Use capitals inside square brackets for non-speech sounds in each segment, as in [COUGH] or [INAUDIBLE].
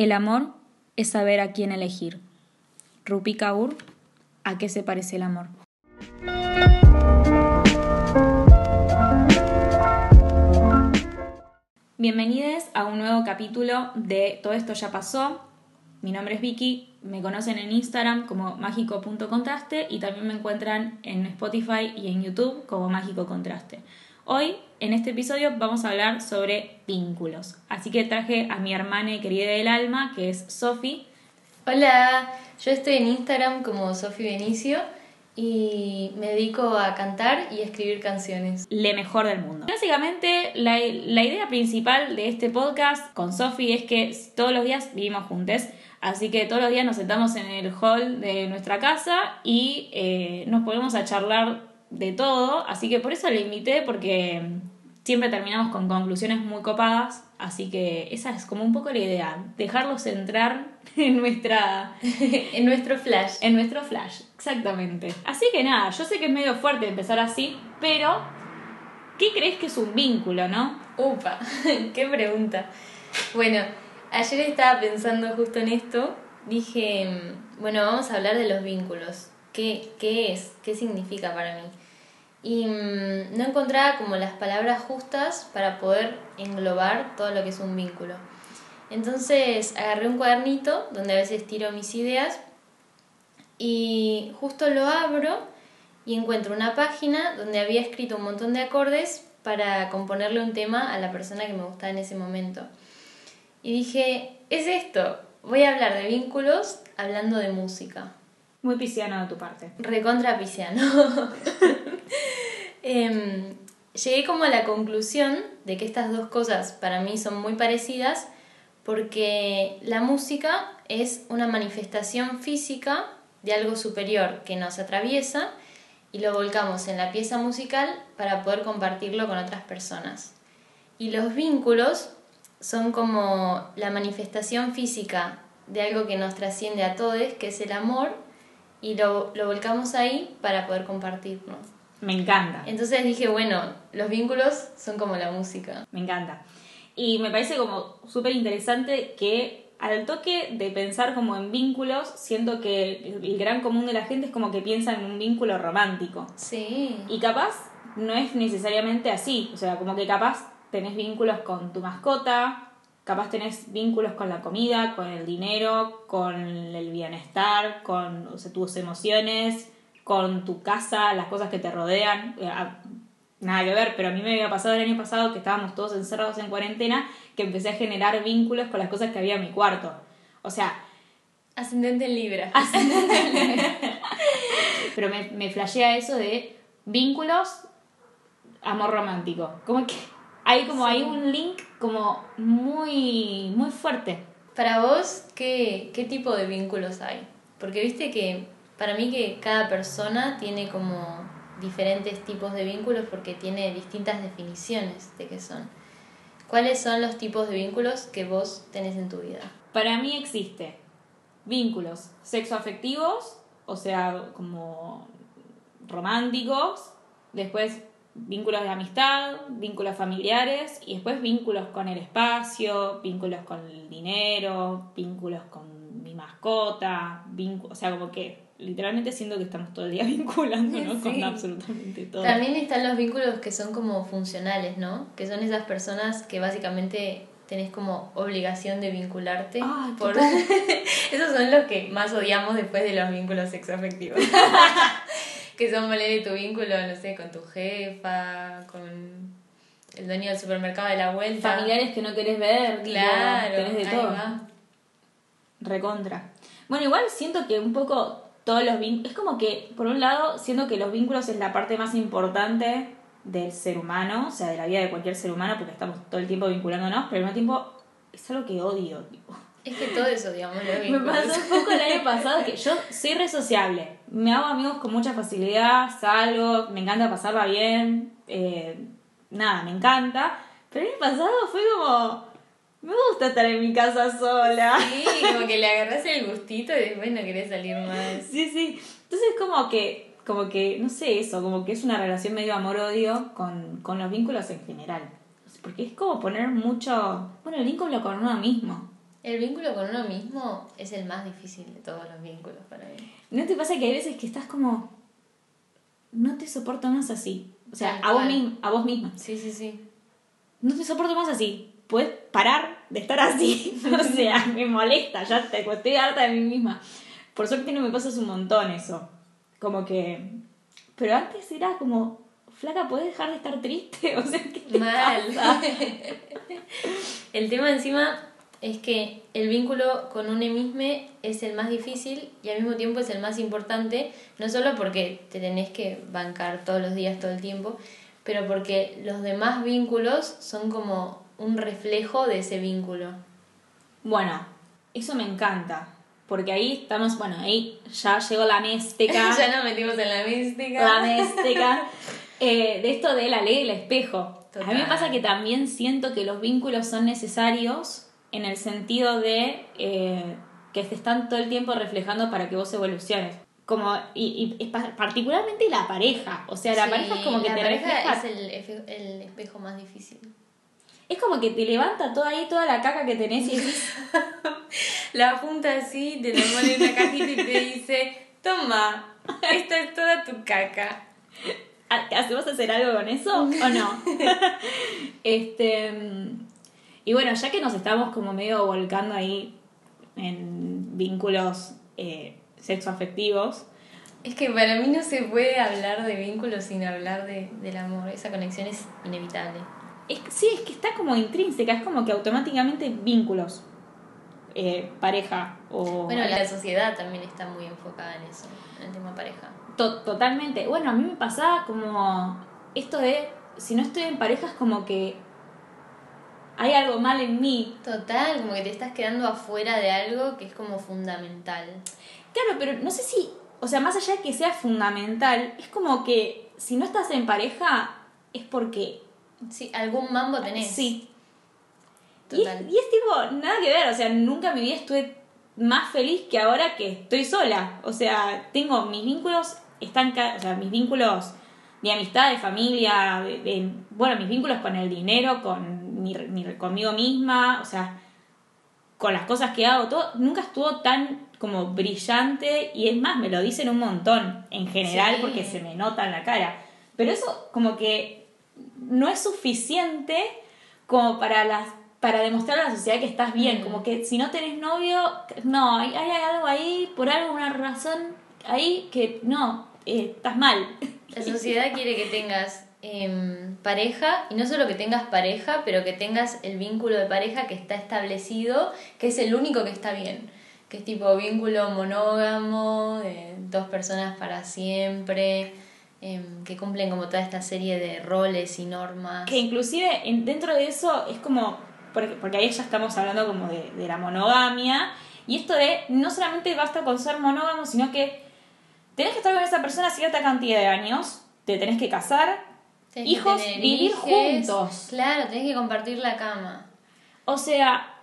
El amor es saber a quién elegir. Rupi Kaur, ¿a qué se parece el amor? Bienvenidos a un nuevo capítulo de Todo esto ya pasó. Mi nombre es Vicky, me conocen en Instagram como mágico.contraste y también me encuentran en Spotify y en YouTube como Mágico Contraste. Hoy, en este episodio, vamos a hablar sobre vínculos. Así que traje a mi hermana querida del alma, que es Sofi. Hola, yo estoy en Instagram como Sofi Benicio y me dedico a cantar y a escribir canciones. Le mejor del mundo. Básicamente, la, la idea principal de este podcast con Sofi es que todos los días vivimos juntos. Así que todos los días nos sentamos en el hall de nuestra casa y eh, nos ponemos a charlar de todo. Así que por eso le invité, porque siempre terminamos con conclusiones muy copadas. Así que esa es como un poco la idea, dejarlos entrar [LAUGHS] en nuestra... [LAUGHS] en nuestro flash. En nuestro flash, exactamente. Así que nada, yo sé que es medio fuerte empezar así, pero ¿qué crees que es un vínculo, no? Upa, [LAUGHS] qué pregunta. Bueno, ayer estaba pensando justo en esto. Dije, bueno, vamos a hablar de los vínculos. ¿Qué, qué es? ¿Qué significa para mí? Y mm, no encontraba como las palabras justas para poder englobar todo lo que es un vínculo. Entonces agarré un cuadernito donde a veces tiro mis ideas y justo lo abro y encuentro una página donde había escrito un montón de acordes para componerle un tema a la persona que me gustaba en ese momento. Y dije, es esto, voy a hablar de vínculos hablando de música. Muy pisciano de tu parte. Recontra pisciano. [LAUGHS] Em, llegué como a la conclusión de que estas dos cosas para mí son muy parecidas porque la música es una manifestación física de algo superior que nos atraviesa y lo volcamos en la pieza musical para poder compartirlo con otras personas. Y los vínculos son como la manifestación física de algo que nos trasciende a todos, que es el amor, y lo, lo volcamos ahí para poder compartirlo. Me encanta. Entonces dije, bueno, los vínculos son como la música. Me encanta. Y me parece como súper interesante que al toque de pensar como en vínculos, siento que el gran común de la gente es como que piensa en un vínculo romántico. Sí. Y capaz no es necesariamente así. O sea, como que capaz tenés vínculos con tu mascota, capaz tenés vínculos con la comida, con el dinero, con el bienestar, con tus emociones, con tu casa, las cosas que te rodean. Eh, nada que ver, pero a mí me había pasado el año pasado que estábamos todos encerrados en cuarentena, que empecé a generar vínculos con las cosas que había en mi cuarto. O sea... Ascendente en Libra. [LAUGHS] Ascendente en Libra. pero me, me flashea eso de vínculos, amor romántico. Como que hay como hay un link como muy muy fuerte. Para vos, ¿qué, ¿qué tipo de vínculos hay? Porque viste que para mí que cada persona tiene como diferentes tipos de vínculos porque tiene distintas definiciones de qué son. ¿Cuáles son los tipos de vínculos que vos tenés en tu vida? Para mí existe vínculos sexoafectivos, o sea, como románticos, después vínculos de amistad, vínculos familiares y después vínculos con el espacio, vínculos con el dinero, vínculos con mascota, o sea, como que literalmente siento que estamos todo el día [LAUGHS] vinculándonos con absolutamente todo. También están los vínculos que son como funcionales, ¿no? Que son esas personas que básicamente tenés como obligación de vincularte. por... [LAUGHS] Esos son los que más odiamos después de los vínculos sexoafectivos. [LAUGHS] que son moler tu vínculo, no sé, con tu jefa, con el dueño del supermercado de la vuelta. Familiares que no querés ver, claro, tenés de todo. Recontra. Bueno, igual siento que un poco todos los vínculos. Es como que, por un lado, siento que los vínculos es la parte más importante del ser humano, o sea, de la vida de cualquier ser humano, porque estamos todo el tiempo vinculándonos, pero al mismo tiempo es algo que odio, tipo. Es que todo eso, digamos, [LAUGHS] Me pasó un poco el año pasado que yo soy re sociable. Me hago amigos con mucha facilidad, salgo, me encanta pasarla bien. Eh, nada, me encanta. Pero el año pasado fue como. Me gusta estar en mi casa sola. Sí, como que le agarras el gustito y después no querés salir más. Sí, sí. Entonces, como que. Como que, no sé eso, como que es una relación medio amor-odio con, con los vínculos en general. Porque es como poner mucho. Bueno, el vínculo con uno mismo El vínculo con uno mismo es el más difícil de todos los vínculos para mí. ¿No te pasa que hay veces que estás como... No te soporto más así? O sea, Tal a vos, misma, a vos misma. Sí, sí, sí. No te soporto más así. Puedes parar de estar así. [LAUGHS] o sea, me molesta, ya te, estoy harta de mí misma. Por suerte no me pasas un montón eso. Como que... Pero antes era como... Flaca, ¿puedes dejar de estar triste? [LAUGHS] O sea, ¿qué te Mal. pasa? [LAUGHS] el tema encima es que el vínculo con uno mismo es el más difícil y al mismo tiempo es el más importante, no solo porque te tenés que bancar todos los días, todo el tiempo, pero porque los demás vínculos son como un reflejo de ese vínculo. Bueno, eso me encanta. Porque ahí estamos, bueno, ahí ya llegó la mística. [LAUGHS] ya nos metimos en la mística. la mística. eh, de esto de la ley del espejo. A mí me Total. pasa que también siento que los vínculos son necesarios en el sentido de eh, que te están todo el tiempo reflejando para que vos evoluciones. Como, y, y- y pa- particularmente la pareja. O sea, la Sí, pareja es como que la te pareja refleja. es el, el espejo más difícil. Es como que te levanta toda ahí, toda la caca que tenés y decís, [LAUGHS] La junta así, te la pone en una cajita y te dice, toma, esta es toda tu caca. ¿hacemos hacer algo con eso o no? [LAUGHS] este mm, y bueno, ya que nos estamos como medio volcando ahí en vínculos eh, sexoafectivos, Es que para mí no se puede hablar de vínculos sin hablar de, del amor. Esa conexión es inevitable. Es, sí, es que está como intrínseca, es como que automáticamente vínculos, eh, pareja o... Bueno, la sociedad también está muy enfocada en eso, en el tema pareja. To- totalmente. Bueno, a mí me pasaba como esto de, si no estoy en pareja es como que hay algo mal en mí. Total, como que te estás quedando afuera de algo que es como fundamental. Claro, pero no sé si, o sea, más allá de que sea fundamental, es como que si no estás en pareja es porque Sí, algún mambo tenés. sí. Y es, Total. y es tipo, nada que ver, o sea, nunca en mi vida estuve más feliz que ahora que estoy sola. O sea, tengo mis vínculos, están, o sea, mis vínculos de amistad, de familia, de, de- bueno, mis vínculos con el dinero, con mi, mi- conmigo misma, o sea, con las cosas que hago, todo, nunca estuvo tan como brillante y es más, me lo dicen un montón en general Sí. porque se me nota en la cara. Pero eso como que no es suficiente como para las para demostrar a la sociedad que estás bien, Mm. como que si no tenés novio, no, hay, hay algo ahí, por alguna razón ahí que no, eh, estás mal. La sociedad quiere que tengas em, pareja, y no solo que tengas pareja, pero que tengas el vínculo de pareja que está establecido, que es el único que está bien. Que es tipo vínculo monógamo, de dos personas para siempre, em, que cumplen como toda esta serie de roles y normas. Que inclusive en- dentro de eso es como, porque, porque ahí ya estamos hablando como de, de la monogamia, y esto de no solamente basta con ser monógamo, sino que tenés que estar con esa persona cierta cantidad de años, te tenés que casar, Tenés hijos, vivir hijes. juntos. Claro, tenés que compartir la cama. O sea,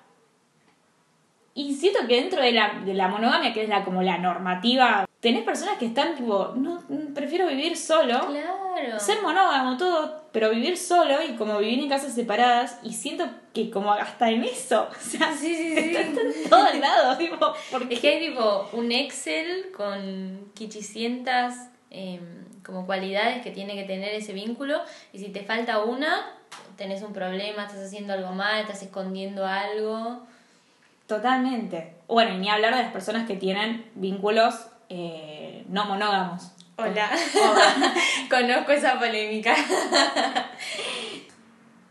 y siento que dentro de la, de la monogamia, que es la como la normativa, tenés personas que están tipo, no, prefiero vivir solo. Claro. Ser monógamo, todo, pero vivir solo y como vivir en casas separadas, y siento que como hasta en eso, [LAUGHS] o sea, Sí, sí, sí. está en todos lados, tipo, porque Es que hay tipo un Excel con quichicientas em, como cualidades que tiene que tener ese vínculo y si te falta una, tenés un problema, estás haciendo algo mal, estás escondiendo algo. Totalmente. Bueno, y ni hablar de las personas que tienen vínculos eh, no monógamos. Hola. [LAUGHS] Conozco esa polémica.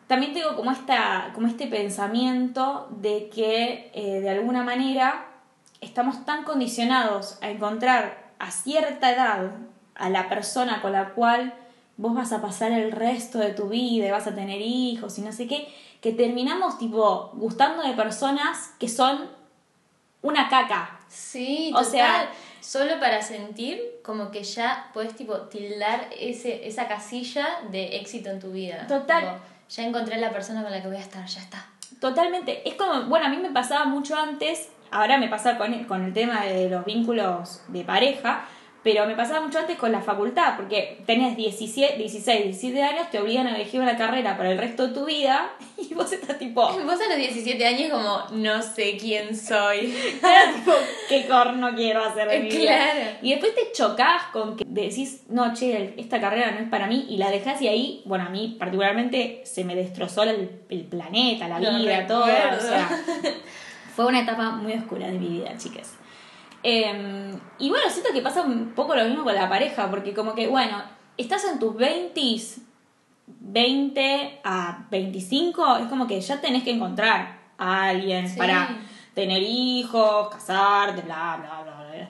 También tengo como, esta, como este pensamiento de que eh, de alguna manera estamos tan condicionados a encontrar a cierta edad a la persona con la cual vos vas a pasar el resto de tu vida y vas a tener hijos y no sé qué, que terminamos tipo gustando de personas que son una caca. Sí, O total. sea- solo para sentir como que ya puedes tipo tildar ese, esa casilla de éxito en tu vida. Total. Tipo, ya encontré la persona con la que voy a estar, ya está. Totalmente. Es como, bueno, a mí me pasaba mucho antes, ahora me pasa con el, con el tema de los vínculos de pareja, pero me pasaba mucho antes con la facultad, porque tenés 17, 16, 17 años, te obligan a elegir una carrera para el resto de tu vida [LAUGHS] y vos estás tipo... [LAUGHS] Vos a los 17 años como, no sé quién soy. [LAUGHS] Era tipo, ¿qué corno quiero hacer de mi vida? Claro. Y después te chocás con que decís, no, che, esta carrera no es para mí, y la dejás y ahí, bueno, a mí particularmente se me destrozó el, el planeta, la vida, todo. O sea, fue una etapa muy oscura de mi vida, chicas. Eh, y bueno, siento que pasa un poco lo mismo con la pareja, porque como que, bueno, estás en tus 20s, 20 a 25, es como que ya tenés que encontrar a alguien Sí. para tener hijos, casarte, bla, bla, bla, bla.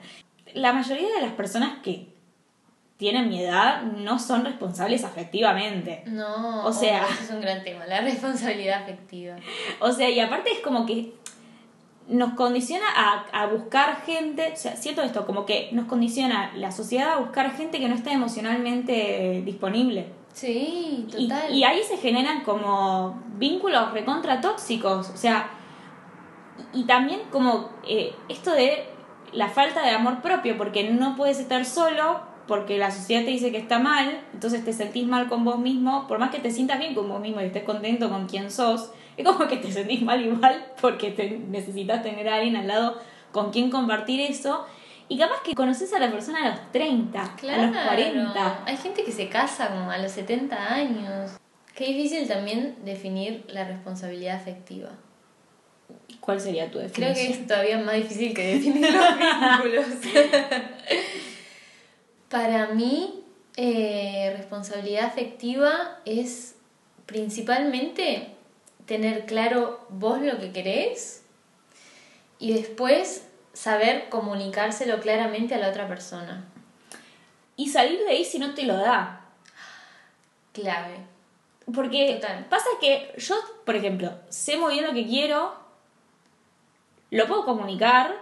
La mayoría de las personas que tienen mi edad no son responsables afectivamente. No, O sea- oh, ese es un gran tema, la [LAUGHS] responsabilidad afectiva. O sea, y aparte es como que nos condiciona a, a buscar gente, o sea, siento esto, como que nos condiciona la sociedad a buscar gente que no está emocionalmente disponible. Sí, Y, total. y ahí se generan como vínculos recontra tóxicos, o sea, y, y también como eh, esto de la falta de amor propio, porque no puedes estar solo, porque la sociedad te dice que está mal, entonces te sentís mal con vos mismo, por más que te sientas bien con vos mismo y estés contento con quien sos, es como que te sentís mal igual porque te, necesitas tener a alguien al lado con quien compartir eso. Y capaz que conoces a la persona a los 30, Claro. a los 40. Hay gente que se casa como a los 70 años. Qué difícil también definir la responsabilidad afectiva. ¿Cuál sería tu definición? Creo que es todavía más difícil que definir los [LAUGHS] vínculos. Para mí, eh, responsabilidad afectiva es principalmente tener claro vos lo que querés y después saber comunicárselo claramente a la otra persona. Y salir de ahí si no te lo da. Clave. Porque Total. pasa que yo, por ejemplo, sé muy bien lo que quiero, lo puedo comunicar,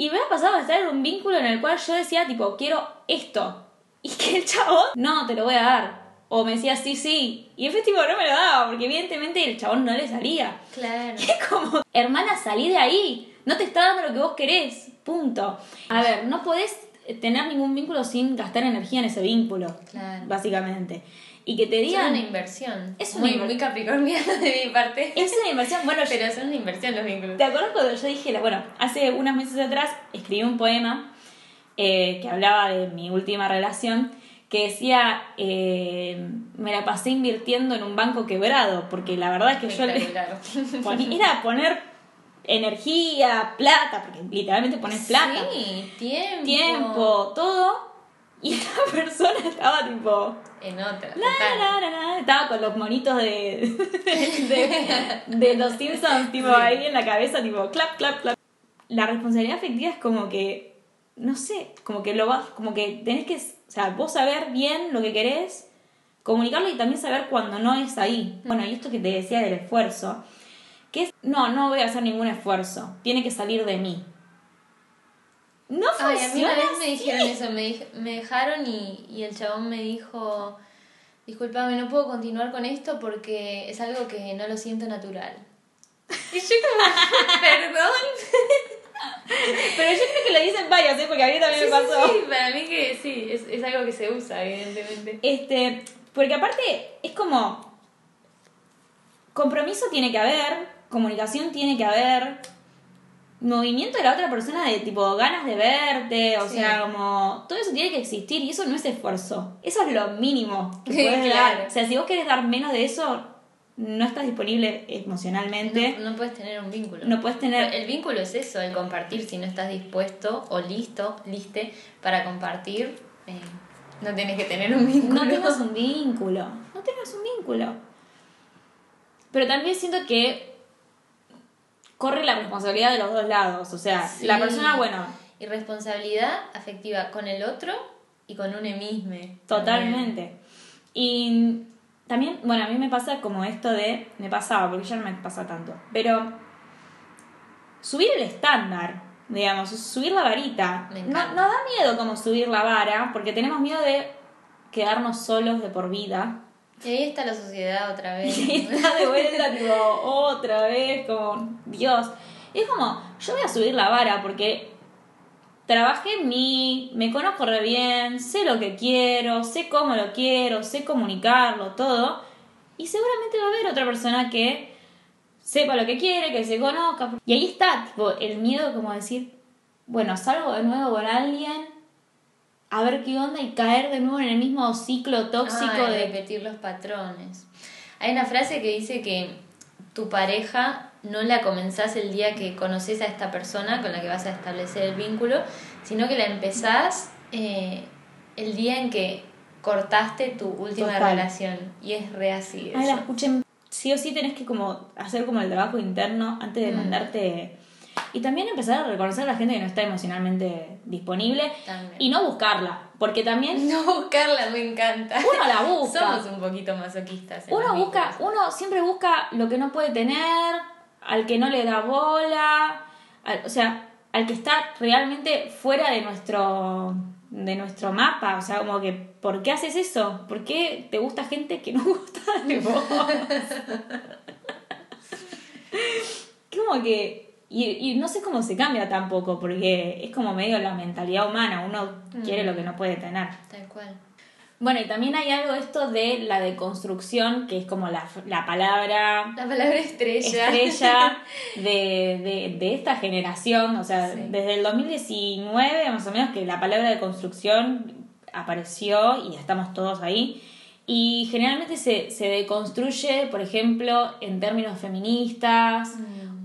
y me ha pasado a estar en un vínculo en el cual yo decía, tipo, quiero esto. [LAUGHS] Y que el chabón, no, te lo voy a dar. O me decía, sí, sí. Y efectivo no me lo daba, porque evidentemente el chabón no le salía. Claro. [LAUGHS] Es como, hermana, salí de ahí. No te está dando lo que vos querés. Punto. A ver, no podés tener ningún vínculo sin gastar energía en ese vínculo. Claro. Básicamente. Y que te Es digan. una inversión. Es una muy, inver- muy capricorniana de mi parte. Es una inversión. Bueno, [LAUGHS] yo- Pero son una inversión los vínculos. ¿te acuerdas cuando yo dije, bueno, hace unos meses atrás escribí un poema eh, que hablaba de mi última relación, que decía, eh, me la pasé invirtiendo en un banco quebrado, porque la verdad es que yo le, [LAUGHS] era poner energía, plata, porque literalmente pones plata, Sí, tiempo. tiempo, todo, y esta [LAUGHS] persona estaba tipo, En otra. la, la, la, la, estaba con los monitos de, [LAUGHS] de, de los Simpsons, tipo Sí. ahí en la cabeza, tipo, clap, clap, clap. La responsabilidad afectiva es como que, no sé, como que lo vas, como que tenés que, o sea, vos saber bien lo que querés, comunicarlo y también saber cuando no es ahí. Bueno, y esto que te decía del esfuerzo, que es, no, no voy a hacer ningún esfuerzo, tiene que salir de mí. No Ay, a mí funciona una vez me dijeron eso, me, dij- me dejaron y, y el chabón me dijo, disculpame, no puedo continuar con esto porque es algo que no lo siento natural. [LAUGHS] Y yo como, perdón. [LAUGHS] Pero yo creo que lo dicen varios, ¿eh? porque a mí también Sí, me sí, pasó. sí, para mí que sí, es, es algo que se usa, evidentemente. Este, porque aparte es como compromiso tiene que haber, comunicación tiene que haber, movimiento de la otra persona de tipo ganas de verte, o Sí. sea, como todo eso tiene que existir y eso no es esfuerzo. Eso es lo mínimo que Sí, puedes claro. dar. O sea, si vos querés dar menos de eso, no estás disponible emocionalmente. No, no puedes tener un vínculo. No puedes tener El vínculo es eso, el compartir. Si no estás dispuesto o listo, liste para compartir, eh, no tienes que tener un vínculo. No tengas [LAUGHS] un vínculo. No tengas un vínculo. Pero también siento que corre la responsabilidad de los dos lados. O sea, Sí. la persona, bueno, Y responsabilidad afectiva con el otro y con uno mismo. totalmente. Y también, bueno, a mí me pasa como esto de. Me pasaba, porque ya no me pasa tanto. Pero subir el estándar, digamos, subir la varita. Me No, nos da miedo como subir la vara, porque tenemos miedo de quedarnos solos de por vida. Y ahí está la sociedad otra [LAUGHS] vez. Y está de vuelta, tipo, otra vez, como, Dios. Y es como, yo voy a subir la vara porque trabajé en mí, me conozco re bien, sé lo que quiero, sé cómo lo quiero, sé comunicarlo, todo. Y seguramente va a haber otra persona que sepa lo que quiere, que se conozca. Y ahí está, tipo, el miedo como decir, bueno, salgo de nuevo con alguien, a ver qué onda y caer de nuevo en el mismo ciclo tóxico Ah, de... repetir los patrones. Hay una frase que dice que tu pareja no la comenzás el día que conoces a esta persona con la que vas a establecer el vínculo, sino que la empezás eh, el día en que cortaste tu última Total. relación. Y es re así. Ay, la escuchen. Sí o sí tenés que como hacer como el trabajo interno antes de Mm. mandarte. Y también empezar a reconocer a la gente que no está emocionalmente disponible También. y no buscarla. Porque también [LAUGHS] No buscarla me encanta. uno la busca. Somos un poquito masoquistas. Uno busca, uno siempre busca lo que no puede tener, al que no le da bola, al- o sea, al que está realmente fuera de nuestro de nuestro mapa, o sea, como que ¿por qué haces eso? ¿Por qué te gusta gente que no [LAUGHS] gusta de vos? [LAUGHS] como que y, y no sé cómo se cambia tampoco, porque es como medio la mentalidad humana, uno quiere lo que no puede tener. Tal cual. Bueno, y también hay algo esto de la deconstrucción, que es como la, la palabra La palabra estrella. estrella [LAUGHS] de, de, de esta generación, o sea, Sí. desde el 2019 más o menos que la palabra deconstrucción apareció y estamos todos ahí. Y generalmente se, se deconstruye, por ejemplo, en términos feministas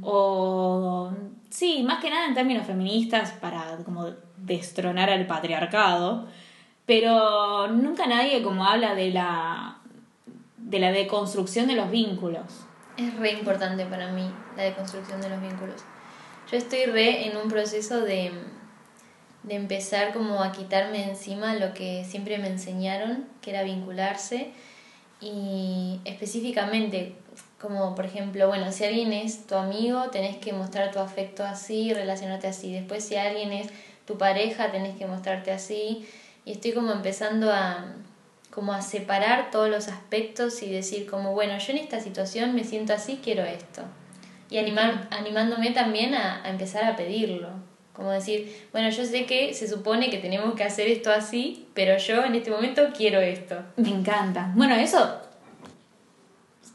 o... Sí, más que nada en términos feministas para como destronar al patriarcado, pero nunca nadie como habla de la, de la deconstrucción de los vínculos. Es re importante para mí la deconstrucción de los vínculos. Yo estoy re en un proceso de, de empezar como a quitarme encima lo que siempre me enseñaron, que era vincularse. Y específicamente, como por ejemplo, bueno, si alguien es tu amigo, tenés que mostrar tu afecto así, relacionarte así. Después si alguien es tu pareja, tenés que mostrarte así. Y estoy como empezando a, como a separar todos los aspectos y decir como, bueno, yo en esta situación me siento así, quiero esto. Y animar, animándome también a, a empezar a pedirlo. Como decir, bueno, yo sé que se supone que tenemos que hacer esto así, pero yo en este momento quiero esto. Me encanta. Bueno, eso.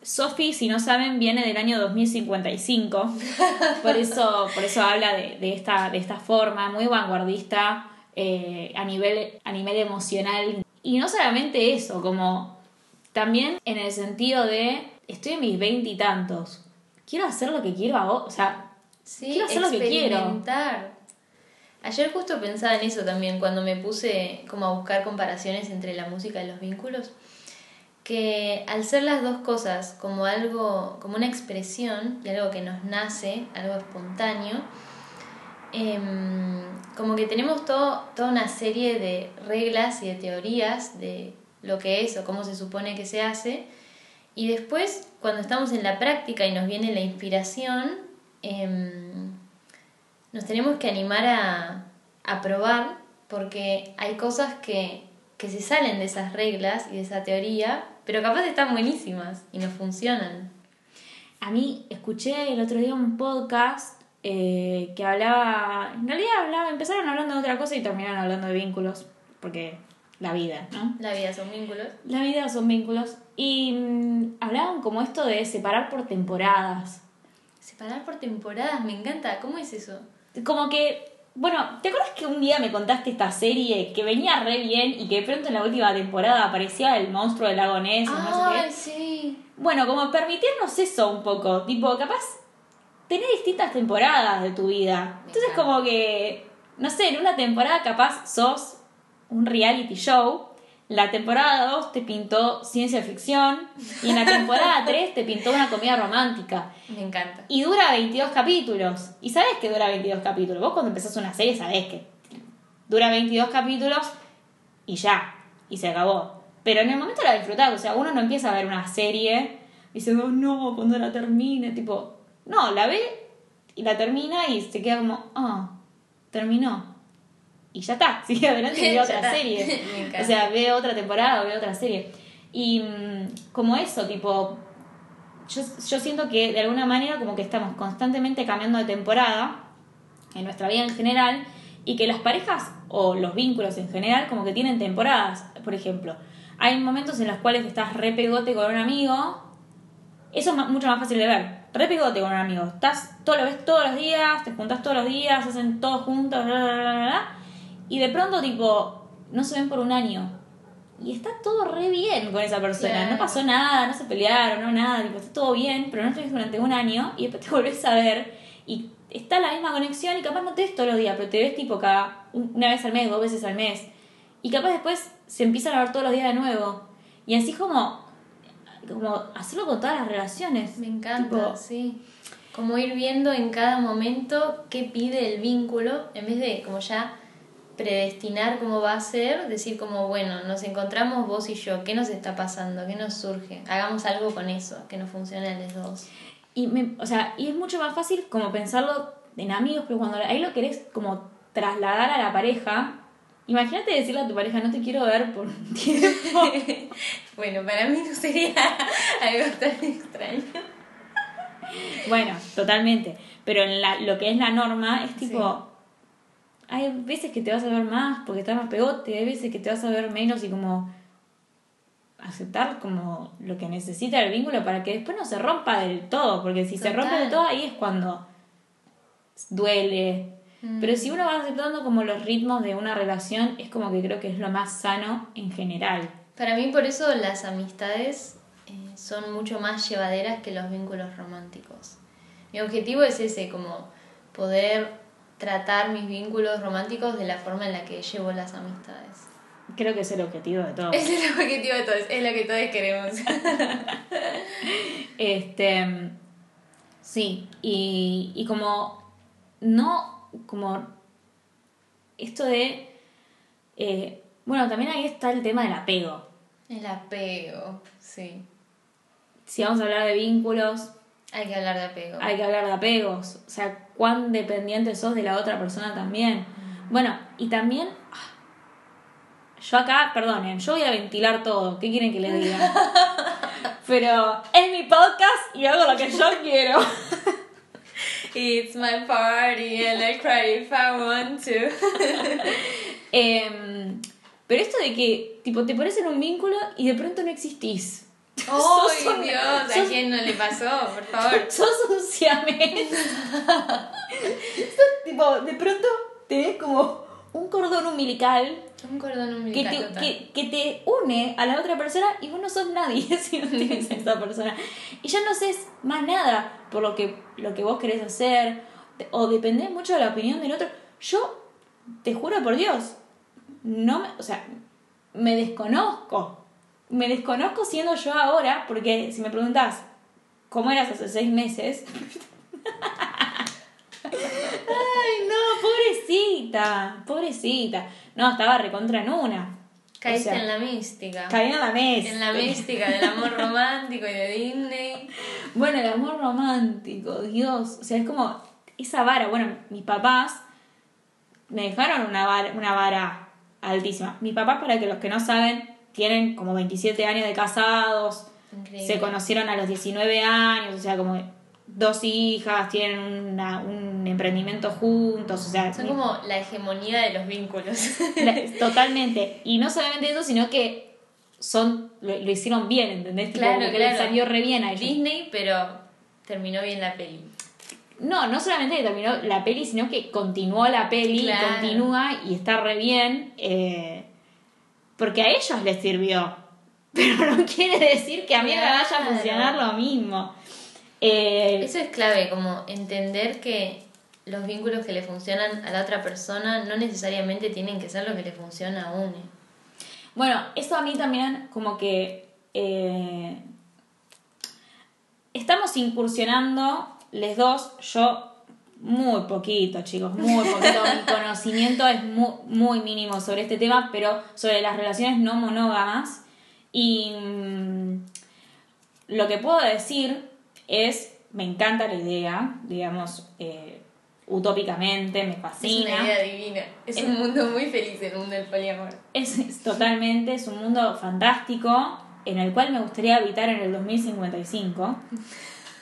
Sophie, si no saben, viene del año 2055. [LAUGHS] Por eso, por eso habla de, de esta, de esta forma, muy vanguardista eh, a, nivel, a nivel emocional. Y no solamente eso, como también en el sentido de estoy en mis veintitantos. Quiero hacer lo que quiero ahora. O sea, Sí, Quiero hacer lo que quiero. Ayer justo pensaba en eso también, cuando me puse como a buscar comparaciones entre la música y los vínculos, que al ser las dos cosas como algo, como una expresión y algo que nos nace, algo espontáneo, em, como que tenemos toda una serie de reglas y de teorías de lo que es o cómo se supone que se hace, y después cuando estamos en la práctica y nos viene la inspiración, em, nos tenemos que animar a, a probar porque hay cosas que, que se salen de esas reglas y de esa teoría, pero capaz están buenísimas y nos funcionan. A mí escuché el otro día un podcast eh, que hablaba, en realidad hablaba, empezaron hablando de otra cosa y terminaron hablando de vínculos, porque la vida, ¿no? La vida son vínculos. La vida son vínculos. Y mm, hablaban como esto de separar por temporadas. Separar por temporadas, me encanta. ¿Cómo es eso? Como que, bueno, ¿te acuerdas que un día me contaste esta serie que venía re bien y que de pronto en la última temporada aparecía el monstruo del lago Ness o no sé qué? Ay, sí. Bueno, como permitirnos eso un poco, tipo, capaz tenés distintas temporadas de tu vida. Entonces como que, no sé, en una temporada capaz sos un reality show, la temporada 2 te pintó ciencia ficción y en la temporada [LAUGHS] 3 te pintó una comedia romántica. Me encanta. Y dura 22 capítulos. Y sabes que dura 22 capítulos. Vos cuando empezás una serie sabés que dura 22 capítulos y ya. Y se acabó. Pero en el momento la disfrutás. O sea, uno no empieza a ver una serie diciendo, no, cuando la termine. Tipo, no, la ve y la termina y se queda como, ah, terminó. Y ya está, [LAUGHS] sigue adelante y ve [LAUGHS] otra está. serie. [LAUGHS] O sea, ve otra temporada o ve otra serie. Y mm, como eso, tipo, yo, yo siento que de alguna manera como que estamos constantemente cambiando de temporada en nuestra vida en general y que las parejas o los vínculos en general como que tienen temporadas. Por ejemplo, hay momentos en los cuales estás re pegote con un amigo. Eso es mucho más fácil de ver. Re pegote con un amigo. Estás, todo lo ves todos los días, te juntas todos los días, hacen todo juntos, bla, bla, bla, bla, y de pronto tipo, no se ven por un año. Y está todo re bien con esa persona. No pasó nada, no se pelearon, no nada. Tipo, está todo bien, pero no estuviste durante un año y después te [LAUGHS] volvés a ver y está la misma conexión y capaz no te ves todos los días, pero te ves tipo cada una vez al mes, dos veces al mes. Y capaz después se empiezan a ver todos los días de nuevo. Y así como, como hacerlo con todas las relaciones. Me encanta, sí. Como ir viendo en cada momento qué pide el vínculo, en vez de como ya predestinar cómo va a ser, decir como, bueno, nos encontramos vos y yo, ¿qué nos está pasando? ¿Qué nos surge? Hagamos algo con eso, que nos funcione a los dos. Y, me, o sea, y es mucho más fácil como pensarlo en amigos, pero cuando ahí lo querés como trasladar a la pareja, imagínate decirle a tu pareja, no te quiero ver por un [LAUGHS] tiempo. [LAUGHS] bueno, para mí no sería [LAUGHS] algo tan extraño. Bueno, totalmente. Pero en la, lo que es la norma es tipo, hay veces que te vas a ver más porque estás más pegote, hay veces que te vas a ver menos y como aceptar como lo que necesita el vínculo para que después no se rompa del todo, porque si se rompe del todo ahí es cuando duele. Mm. Pero si uno va aceptando como los ritmos de una relación, es como que creo que es lo más sano en general. Para mí por eso las amistades eh, son mucho más llevaderas que los vínculos románticos. Mi objetivo es ese, como poder tratar mis vínculos románticos de la forma en la que llevo las amistades. Creo que es el objetivo de todos. [LAUGHS] Es el objetivo de todos, es lo que todos queremos. [LAUGHS] este. Sí, y, y como. No, como. Esto de. Eh, bueno, también ahí está el tema del apego. El apego, sí. Si vamos a hablar de vínculos. Hay que hablar de apego. Hay que hablar de apegos. O sea, cuán dependiente sos de la otra persona también. Mm. Bueno, y también yo acá, perdonen, yo voy a ventilar todo. ¿Qué quieren que les diga? [LAUGHS] Pero es mi podcast y hago lo que yo quiero. [LAUGHS] It's my party and I cry if I want to. [LAUGHS] Em, pero esto de que, tipo, te pones en un vínculo y de pronto no existís. ¡Ay, [LAUGHS] Dios! ¿A quién no le pasó? Por favor. [LAUGHS] Sos un siamés. tipo, de pronto te ves como un cordón umbilical un cordón umbilical. Que te, que, te une a la otra persona y vos no sos nadie [LAUGHS] si no tienes a [LAUGHS] esa persona. Y ya no sé más nada por lo que, lo que vos querés hacer o dependés mucho de la opinión del otro. Yo, te juro por Dios, no me, o sea, me desconozco. Me desconozco siendo yo ahora, porque si me preguntas cómo eras hace seis meses. [LAUGHS] Ay, no, pobrecita, pobrecita. No, estaba recontra en una. Caíste en la mística. Caí en la mística. En la mística del amor romántico y de Disney. Bueno, el amor romántico, Dios. O sea, es como esa vara. Bueno, mis papás me dejaron una vara, una vara altísima. Mis papás, para que los que no saben, tienen como 27 años de casados. Se conocieron a los 19 años, o sea, como dos hijas, tienen un emprendimiento juntos, o sea... Son como la hegemonía de los vínculos. [LAUGHS] totalmente. Y no solamente eso, sino que son lo, hicieron bien, ¿entendés? Claro, que claro. salió re bien a Disney, pero terminó bien la peli. No, no solamente que terminó la peli, sino que continuó la peli, y continúa y está re bien, eh, porque a ellos les sirvió. [LAUGHS] Pero no quiere decir que a mí me vaya a funcionar lo mismo. Eh, Eso es clave, como entender que los vínculos que le funcionan a la otra persona no necesariamente tienen que ser lo que le funciona a uno. Bueno, eso a mí también como que eh, estamos incursionando les dos, yo muy poquito, chicos, muy poquito. [LAUGHS] Mi conocimiento es muy, muy mínimo sobre este tema, pero sobre las relaciones no monógamas. Y mm, lo que puedo decir es, me encanta la idea, digamos, eh, utópicamente, me fascina. Es una idea divina. Es, un mundo muy feliz el mundo del poliamor. Es, totalmente, es un mundo fantástico en el cual me gustaría habitar en el 2055.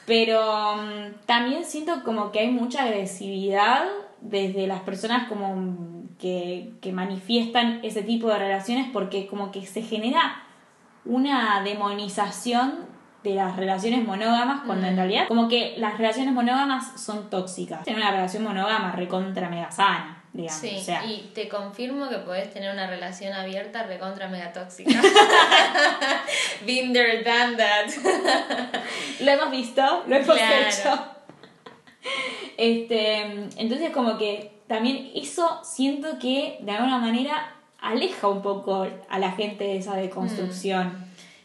Pero mm, también siento como que hay mucha agresividad desde las personas como que, que manifiestan ese tipo de relaciones porque como que se genera una demonización de las relaciones monógamas cuando en Mm. realidad como que las relaciones monógamas son tóxicas. Tener una relación monógama recontra mega sana, digamos. Sí, o sea, y te confirmo que podés tener una relación abierta recontra mega tóxica. Been there, done that. lo hemos visto, lo hemos Claro. hecho. Este, entonces como que también eso siento que de alguna manera aleja un poco a la gente de esa deconstrucción.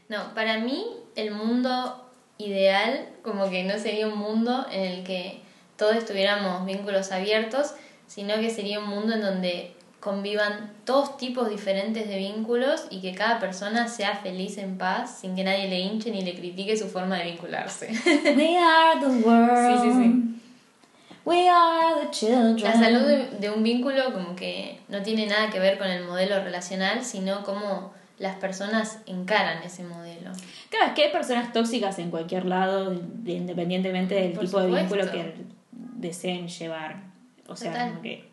No, para mí el mundo ideal como que no sería un mundo en el que todos tuviéramos vínculos abiertos, sino que sería un mundo en donde convivan todos tipos diferentes de vínculos y que cada persona sea feliz en paz sin que nadie le hinche ni le critique su forma de vincularse. [LAUGHS] We are the world. Sí, sí, sí. We are the children. La salud de, de un vínculo como que no tiene nada que ver con el modelo relacional, sino cómo las personas encaran ese modelo. Claro, es que hay personas tóxicas en cualquier lado, de- independientemente del Por tipo de vínculo que deseen llevar. O sea, Total. como que...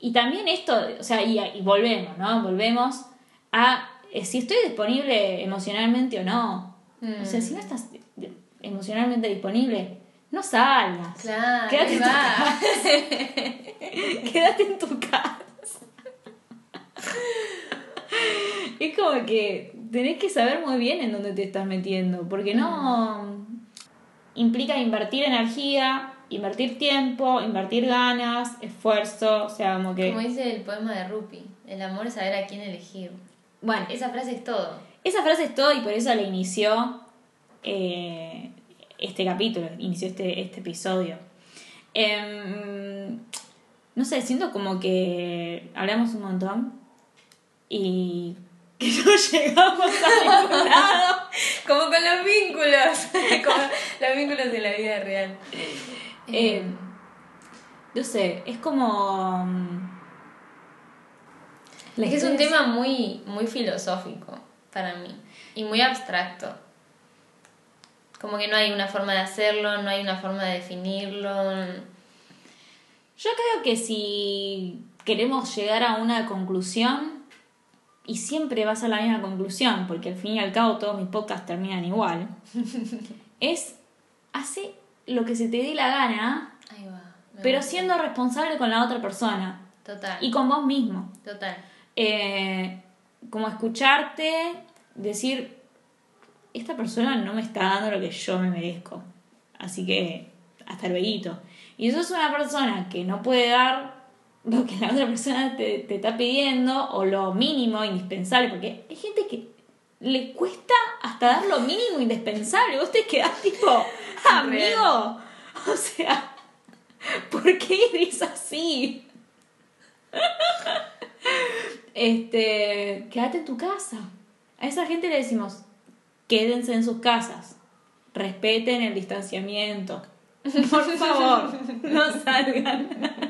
Y también esto, o sea, y, y volvemos, ¿no? Volvemos a eh, si estoy disponible emocionalmente o no. O sea, Mm. si no estás de- emocionalmente disponible, no salgas. Claro, Quédate en tu va. [LAUGHS] Quédate en tu casa. Es como que tenés que saber muy bien en dónde te estás metiendo, porque no implica invertir energía, invertir tiempo, invertir ganas, esfuerzo, o sea, como que... Como dice el poema de Rupi, el amor es saber a quién elegir. Bueno, Esa frase es todo. esa frase es todo y por eso le inició eh, este capítulo, inició este, este episodio. Em, no sé, siento como que hablamos un montón y que [LAUGHS] no llegamos a ningún lado. Como con los vínculos. [LAUGHS] Como los vínculos de la vida real. Eh, no sé, es como... mm, es que es un tema muy, muy filosófico para mí. Y muy abstracto. Como que no hay una forma de hacerlo, no hay una forma de definirlo. Yo creo que si queremos llegar a una conclusión, y siempre va a la misma conclusión, porque al fin y al cabo todos mis podcasts terminan igual, [LAUGHS] es hace lo que se te dé la gana, Ahí va. pero gusta. siendo responsable con la otra persona Total. y con vos mismo. Total. Eh, como escucharte, decir, esta persona no me está dando lo que yo me merezco. Así que, hasta luego. Y eso es una persona que no puede dar [LAUGHS] lo que la otra persona te, te está pidiendo o lo mínimo indispensable, porque hay gente que le cuesta hasta dar lo mínimo indispensable. Vos te quedás tipo, [LAUGHS] amigo, o sea, [LAUGHS] ¿por qué eres así? Este, quédate en tu casa. A esa gente le decimos, quédense en sus casas, respeten el distanciamiento. Por favor, no salgan.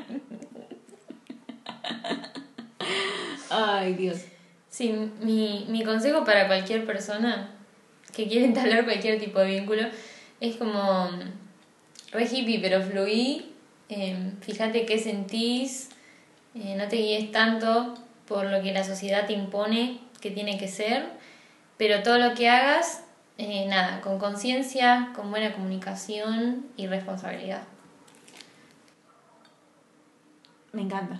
Ay, Dios. Sí, mi, mi consejo para cualquier persona que quiere [LAUGHS] entablar cualquier tipo de vínculo es como mm, re hippie, pero fluí, eh, fíjate qué sentís, eh, no te guíes tanto por lo que la sociedad te impone que tiene que ser, pero todo lo que hagas, eh, nada, con conciencia, con buena comunicación y responsabilidad. Me encanta.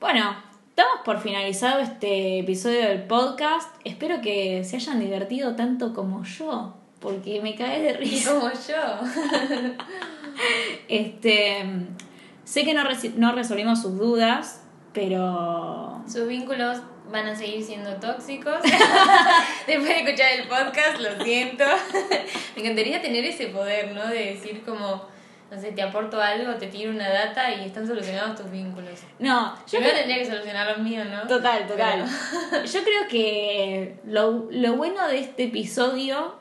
Bueno, damos por finalizado este episodio del podcast. Espero que se hayan divertido tanto como yo, porque me cae de risa. como yo. [LAUGHS] Este, sé que no resolvimos sus dudas, pero Sus vínculos van a seguir siendo tóxicos. [LAUGHS] Después de escuchar el podcast, lo siento. [LAUGHS] Me encantaría tener ese poder, ¿no? De decir como, no sé, te aporto algo, te tiro una data y están solucionados tus vínculos. no, yo creo- tendría que solucionar los míos, ¿no? Total, total. Pero- [LAUGHS] Yo creo que lo, lo bueno de este episodio,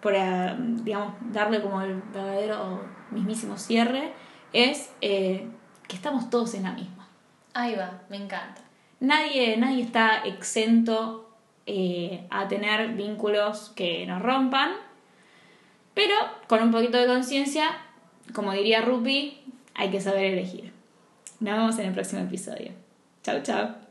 para, digamos, darle como el verdadero mismísimo cierre, es eh, que estamos todos en la misma. Ahí va, me encanta. Nadie, nadie está exento eh, a tener vínculos que nos rompan, pero con un poquito de conciencia, como diría Rupi, hay que saber elegir. Nos vemos en el próximo episodio. Chau, chau.